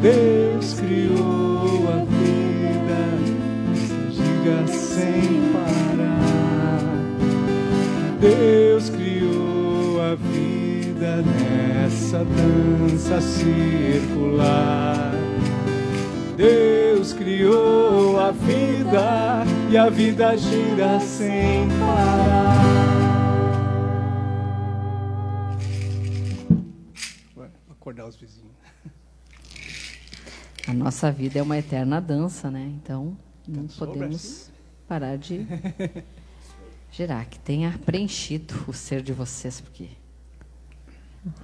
Deus criou a vida, diga sem parar. Deus criou a nessa dança circular. Deus criou a vida e a vida gira sem parar. Acordar os vizinhos. A nossa vida é uma eterna dança, né? Então, não podemos parar de girar. Que tenha preenchido o ser de vocês, porque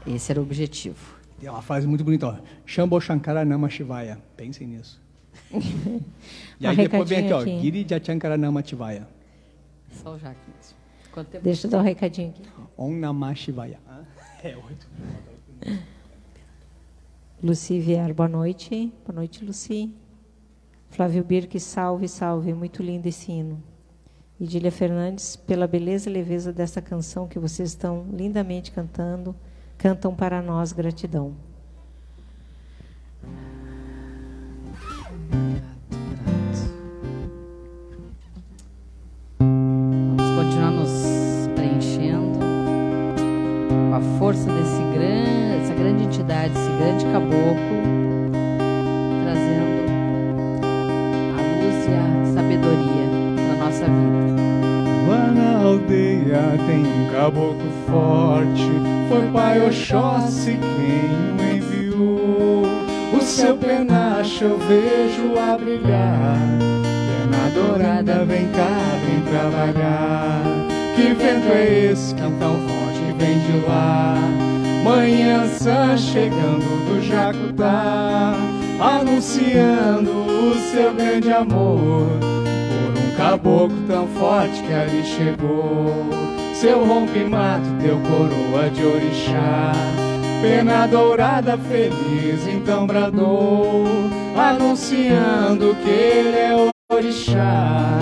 esse era o objetivo. Tem uma frase muito bonita, ó. Shambho Shankara Nama Shivaya. Pensem nisso. e Um aí depois vem aqui, ó. aqui. Giri Jachankara Nama Shivaya. Só o Jaque mesmo. Quanto tempo? Deixa eu dar um recadinho aqui. Om Namah Shivaya. É oito. Luci Vier, boa noite. Boa noite, Luci. Flávio Birque, salve, salve. Muito lindo esse hino. Idília Fernandes, pela beleza e leveza dessa canção que vocês estão lindamente cantando, cantam para nós gratidão. Vamos continuar nos preenchendo com a força desse grande, grande entidade, esse grande caboclo, trazendo a luz e a sabedoria para nossa vida. Lá na aldeia tem um caboclo forte. Foi Pai Oxóssi quem o enviou. O seu penacho eu vejo a brilhar. Pena dourada, vem cá, vem trabalhar. Que vento é esse que tão forte vem de lá? Manhã sã chegando do Jacutá, anunciando o seu grande amor. Por um caboclo tão forte que ali chegou, seu rompe-mato deu coroa de orixá. Pena dourada feliz então bradou, anunciando que ele é orixá.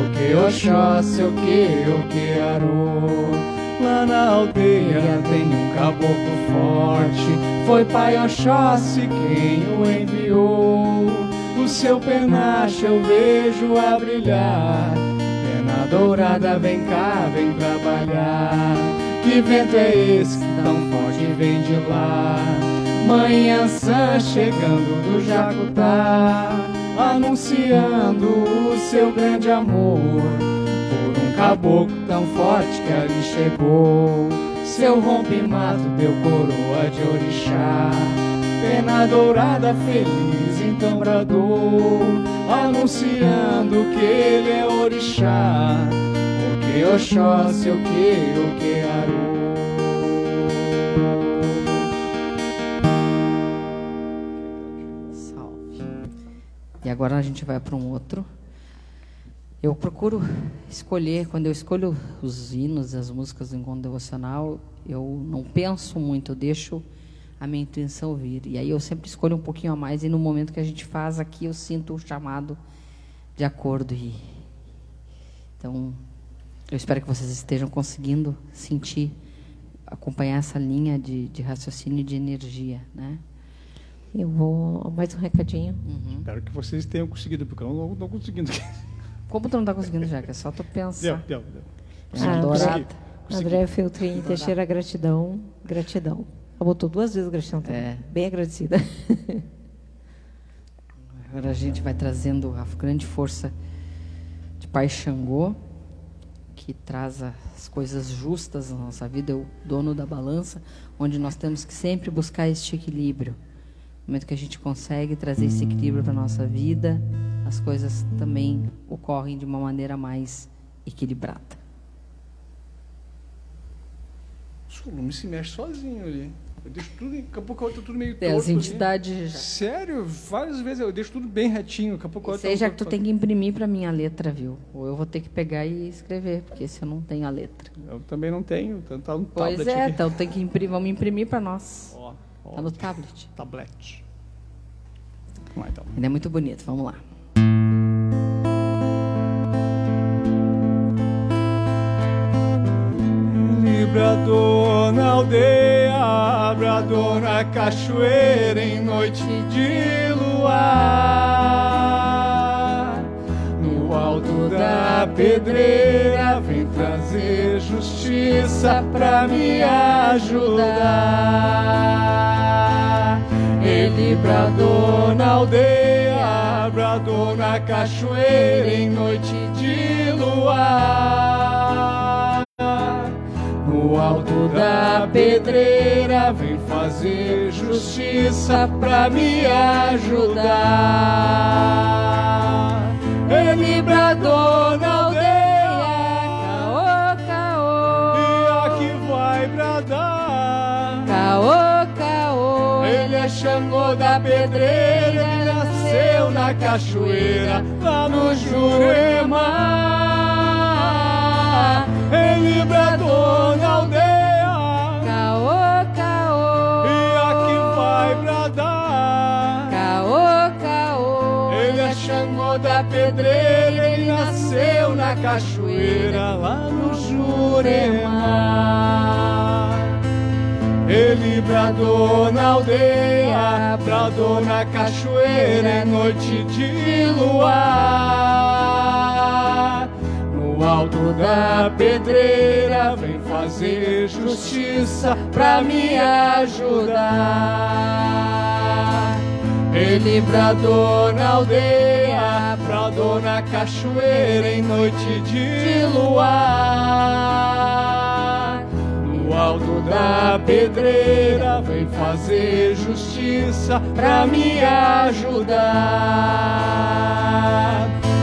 O que Oxóssi, o que Arô. Lá na aldeia tem um caboclo forte, foi Pai Oxóssi quem o enviou. O seu penacho eu vejo a brilhar. Pena dourada, vem cá, vem trabalhar. Que vento é esse que tão forte vem de lá? Manhã sã chegando do Jacutá, anunciando o seu grande amor. Caboclo tão forte que ali chegou, seu rompe-mato deu coroa de orixá. Pena dourada feliz então anunciando que ele é orixá. O que Oxóssi, o que o que Aru. E agora a gente vai para um outro. Eu procuro escolher, quando eu escolho os hinos, as músicas do encontro devocional, eu não penso muito, eu deixo a minha intuição vir. E aí eu sempre escolho um pouquinho a mais, e no momento que a gente faz aqui, eu sinto o chamado de acordo. E... Então, eu espero que vocês estejam conseguindo sentir, acompanhar essa linha de, de raciocínio e de energia, né? Eu vou mais um recadinho. Uhum. Espero que vocês tenham conseguido, porque eu não estou conseguindo. Como tu não está conseguindo, Jack? É só tu Deu, pensar. deu, deu. Ah, Dourada. Consegui. André Feltrin Teixeira, gratidão, gratidão. Ela botou duas vezes gratidão também. É. Bem agradecida. Agora a gente vai trazendo a grande força de Pai Xangô, que traz as coisas justas na nossa vida, é o dono da balança, onde nós temos que sempre buscar este equilíbrio. No momento que a gente consegue trazer esse equilíbrio para a nossa vida, as coisas também ocorrem de uma maneira mais equilibrada. O lume se mexe sozinho ali. Eu deixo tudo, daqui a pouco eu tudo meio torto as ali. entidades já. Sério, várias vezes eu deixo tudo bem retinho, daqui a pouco eu Sei, já que tu tem que imprimir para mim a letra, viu? Ou eu vou ter que pegar e escrever, porque se eu não tenho a letra. Eu também não tenho, então tá no Pois tablet é, aqui. então tem que imprimir, vamos imprimir para nós. Ó, ó, Tá no tablet. tablet. Vamos lá, então. Ele é muito bonito, vamos lá. Librador na aldeia, brador na cachoeira em noite de luar. No alto alto da pedreira, vem trazer justiça pra me ajudar. Ele bradou na aldeia, bradou na cachoeira em noite de luar. No alto da pedreira, vem fazer justiça pra me ajudar. Ele bradou na aldeia, Caô, caô. e aqui vai bradar. Caô, caô. Ele é Xangô da pedreira, ele nasceu na cachoeira, lá no Jurema. Na aldeia, Caô, caô. e aqui vai bradar. Caô, caô. Ele é Xangô da pedreira, ele nasceu na cachoeira, lá no Jurema. Ele bradou na aldeia, bradou na cachoeira em noite de luar. No alto da pedreira, vem fazer justiça pra me ajudar. Ele bradou na aldeia, bradou na cachoeira em noite de luar. No alto da pedreira, vem fazer justiça pra me ajudar.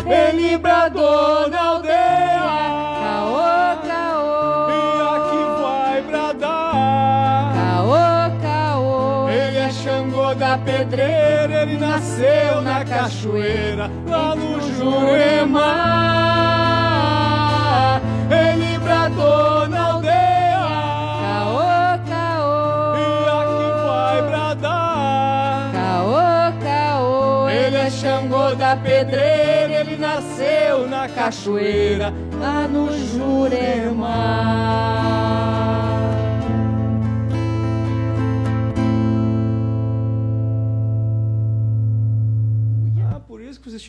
Ele bradou na aldeia, Da pedreira, ele nasceu na cachoeira, lá no Jurema. Ele bradou na aldeia, Caô, caô. e aqui vai bradar. Caô, caô. Ele é Xangô da pedreira, ele nasceu na cachoeira, lá no Jurema.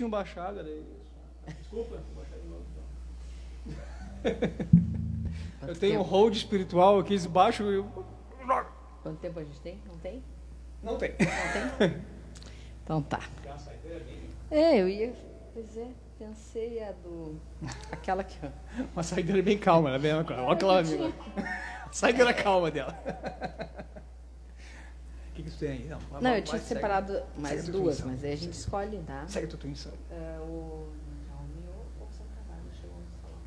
Tinham baixado. Desculpa, vou baixar de novo. então. Eu tenho um hold espiritual aqui, eles baixam e eu... Quanto tempo a gente tem? Não tem? Não tem. Não tem? Então tá. É, eu ia. Pois é, pensei a do. Aquela que. Uma saideira bem calma, ela é bem Olha aquela amiga. Saideira calma dela. O que, que você tem aí? Não, vai- Não, vai- eu tinha vai, segue. separado mais Segue duas, mas aí a gente escolhe, tá? Segue a tua intuição. É, o. Xiaomi ou Opção Trabalho, chegou a falar.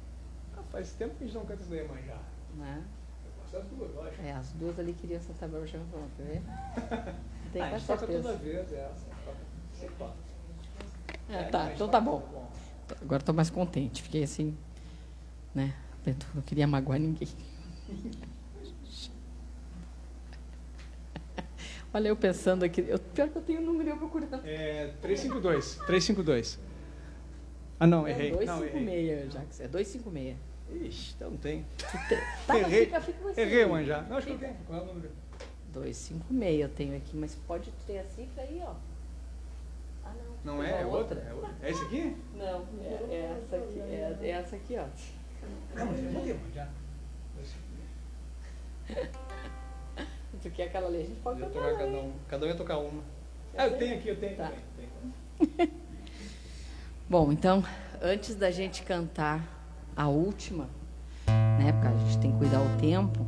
Ah, faz tempo que a gente não canta isso daí, mas já. Né? Eu gosto das duas, eu acho. É, as duas ali queriam Santa Bárbara chegou falando, quer ver? Tem ah, a gente toca toda vez essa. toca sempre toca. É, É, tá, não, então toca tá bom. Agora tô mais contente. Fiquei assim, né? Não queria magoar ninguém. Olha, eu pensando aqui. Eu, pior que eu tenho o número e eu procurando. É 352. 352. Ah, não, É errei. Errei. 256, Jax. É 256. Ixi, então tem. Tá, Errei. fica, fica você. Errei uma já. Não, acho que eu tenho. Qual é o número? 256 eu tenho aqui, mas pode ter a cifra aí, ó. Ah, não. Não é? É uma outra? É outra? É esse aqui? Não, é, é essa aqui. É, é essa aqui, ó. Não, mas eu já. Tu quer aquela ali? A gente pode Eu tocar cada um. Cada um ia tocar uma. Ah, eu tenho aqui, eu tenho Tá. também. Bom, então, antes da gente cantar a última, né? Porque a gente tem que cuidar o tempo,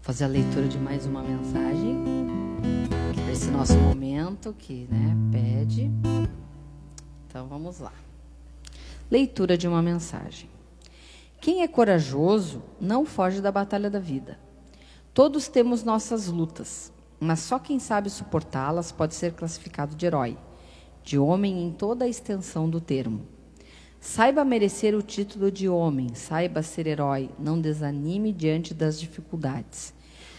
fazer a leitura de mais uma mensagem para esse nosso momento que, né, pede. Então, vamos lá. Leitura de uma mensagem. Quem é corajoso não foge da batalha da vida. Todos temos nossas lutas, mas só quem sabe suportá-las pode ser classificado de herói, de homem em toda a extensão do termo. Saiba merecer o título de homem, saiba ser herói, não desanime diante das dificuldades.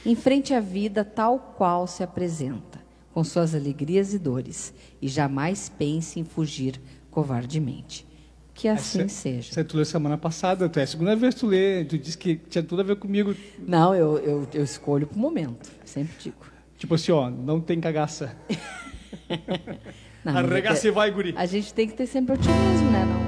Enfrente a vida tal qual se apresenta, com suas alegrias e dores, e jamais pense em fugir covardemente. Que assim Essa- seja. Você tu leu semana passada, tu é a segunda vez que tu lê, tu disse que tinha tudo a ver comigo. Não, eu, eu, eu escolho pro momento, sempre digo. Tipo assim, ó, não tem cagaça. Não, Arregaça é- e vai, guri. A gente tem que ter sempre otimismo, né? Não,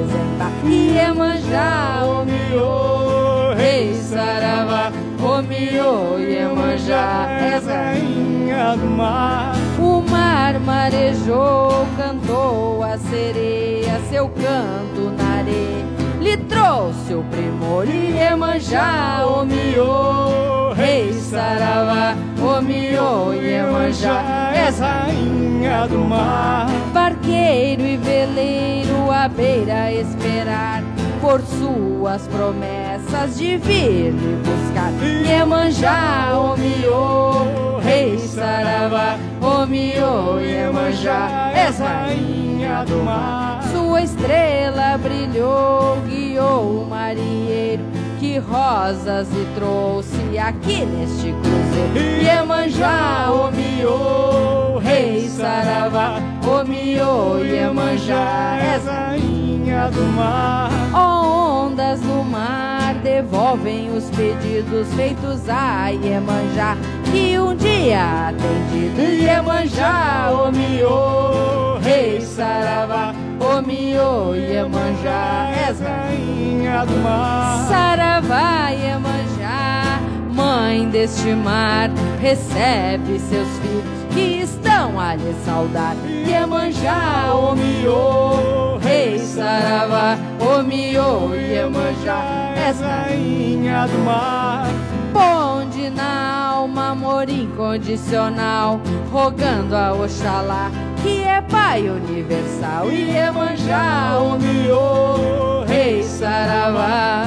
apresentar. Iemanjá, Omiô, Rei Saravá, Omiô, Iemanjá, és rainha do mar. O mar marejou, cantou a sereia, seu canto na areia lhe trouxe o primor Iemanjá, Omiô, Rei Saravá, Omiô, Iemanjá, és rainha do mar. Barqueiro e veleiro à beira esperar por suas promessas de vir lhe buscar. Iemanjá, Omiô, Rei Saravá, Omiô, Iemanjá, és rainha do mar. Sua estrela brilhou, guiou o marinheiro rosas lhe trouxe aqui neste cruzeiro. Iemanjá, Omiô, Rei Saravá, Omiô, Iemanjá, és rainha do mar. Ondas do mar, devolvem os pedidos feitos a Iemanjá, que um dia atendido. Iemanjá, Omiô, Rei Saravá, Omiô, Iemanjá, és rainha do mar. Saravá, Iemanjá, mãe deste mar, recebe seus filhos que estão a lhe saudar. Iemanjá, Omiô, Rei Saravá, Omiô, Iemanjá, és rainha do mar. Ponde na alma amor incondicional, rogando a Oxalá, que é Pai universal. Iemanjá, Omiô, Rei Saravá,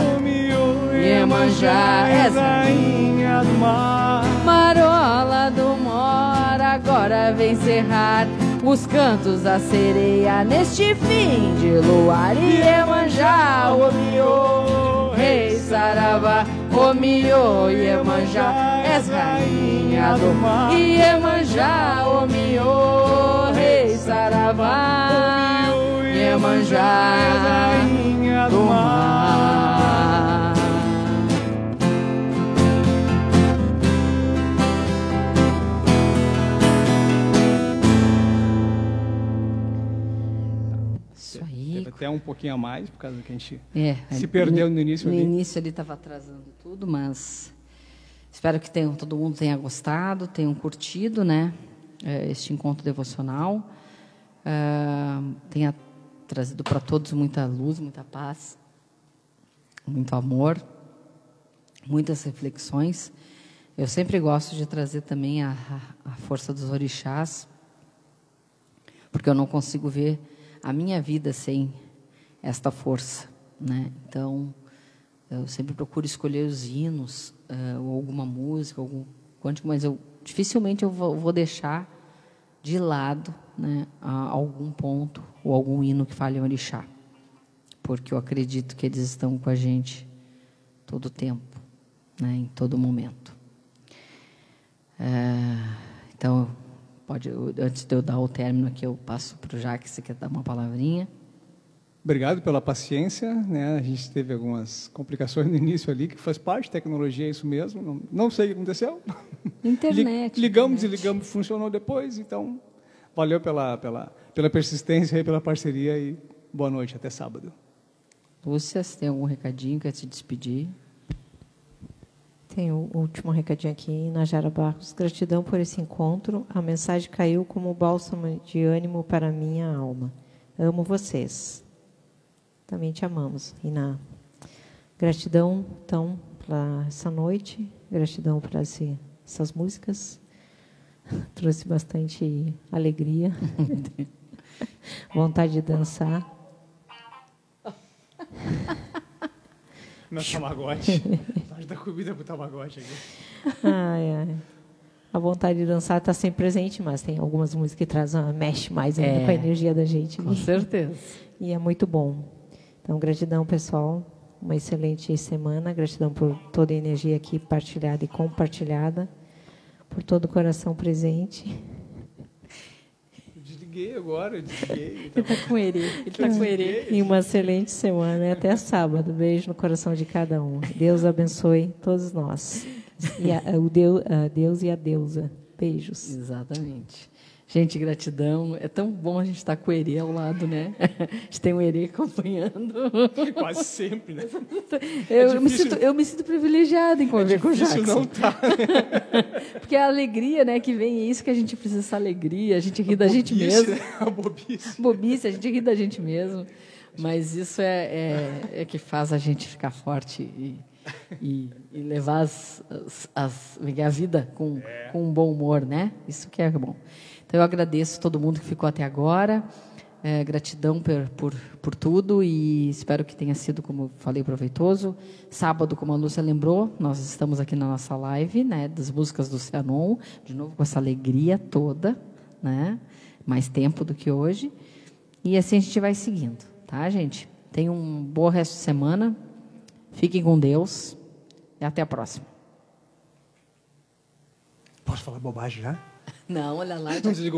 Iemanjá, és rainha do mar. Marola do Mor, agora vem cerrar os cantos da sereia neste fim de luar. Iemanjá, Omiô, Rei Saravá, Omiô, Iemanjá, és rainha do mar. Iemanjá, Omiô, Rei Saravá, Iemanjá, rainha do mar. Isso aí. Teve até um pouquinho a mais, por causa que a gente É, se perdeu no início No ali. início ele estava atrasando tudo, mas espero que tenham, todo mundo tenha gostado, tenham curtido, né? eh, Este encontro devocional. Ah, tenha trazido para todos muita luz, muita paz, muito amor, muitas reflexões. Eu sempre gosto de trazer também a, a força dos orixás, porque eu não consigo ver a minha vida sem esta força, né? Então, eu sempre procuro escolher os hinos eh, ou alguma música, algum cântico, mas eu dificilmente eu vou, vou deixar de lado, né, algum ponto ou algum hino que fale em orixá, porque eu acredito que eles estão com a gente todo tempo, né, em todo momento. É, então, pode, antes de eu dar o término aqui, eu passo para o Jaque, se quer dar uma palavrinha. Obrigado pela paciência, né? A gente teve algumas complicações no início ali, que faz parte, tecnologia é isso mesmo. Não, não sei o que aconteceu. Internet. Li- Ligamos internet. e ligamos, funcionou depois, então valeu pela, pela, pela persistência e pela parceria e boa noite, até sábado. Lúcia, você tem algum recadinho, quer se despedir? Tem o último recadinho aqui, Najara Barros. Gratidão por esse encontro. A mensagem caiu como bálsamo de ânimo para a minha alma. Amo vocês. Também te amamos, Iná. Gratidão, então, para essa noite. Gratidão por esse- essas músicas. Trouxe bastante alegria. Vontade de dançar. Meu tamagote. Vontade da comida pro tamagote aqui. Ai, ai. A vontade de dançar está sempre presente, mas tem algumas músicas que trazem, mexe mais ainda É. com a energia da gente. Com certeza. E é muito bom. Então, gratidão, pessoal. Uma excelente semana. Gratidão por toda a energia aqui partilhada e compartilhada. Por todo o coração presente. Desliguei desliguei agora, desliguei. Ele tá com ele, ele tá com ele. E uma excelente semana. Até sábado. Beijo no coração de cada um. Deus abençoe todos nós. E a, o Deus, a Deus e a deusa. Beijos. Exatamente. Gente, gratidão. É tão bom a gente estar com o Herê ao lado, né? A gente tem o Herê acompanhando. Quase sempre, né? Eu, me, sinto, eu me sinto privilegiada em conviver com o Isso Jackson. não tá. Porque a alegria, né, que vem, é isso que a gente precisa, essa alegria. A gente ri da gente Bobice, mesmo. né? A bobice. Bobice, a gente ri da gente mesmo. Mas isso é, é, é que faz a gente ficar forte e, e, e levar as, as, as- a vida com, com um bom humor, né? Isso que é bom. Então eu agradeço todo mundo que ficou até agora. É, gratidão por, por, por tudo e espero que tenha sido, como falei, proveitoso. Sábado, como a Lúcia lembrou, nós estamos aqui na nossa live, né, das músicas do Cianon, de novo com essa alegria toda, né, mais tempo do que hoje. E assim a gente vai seguindo, tá, gente? Tenham um bom resto de semana, fiquem com Deus e até a próxima. Posso falar bobagem já? Não, olha lá. Não desligou.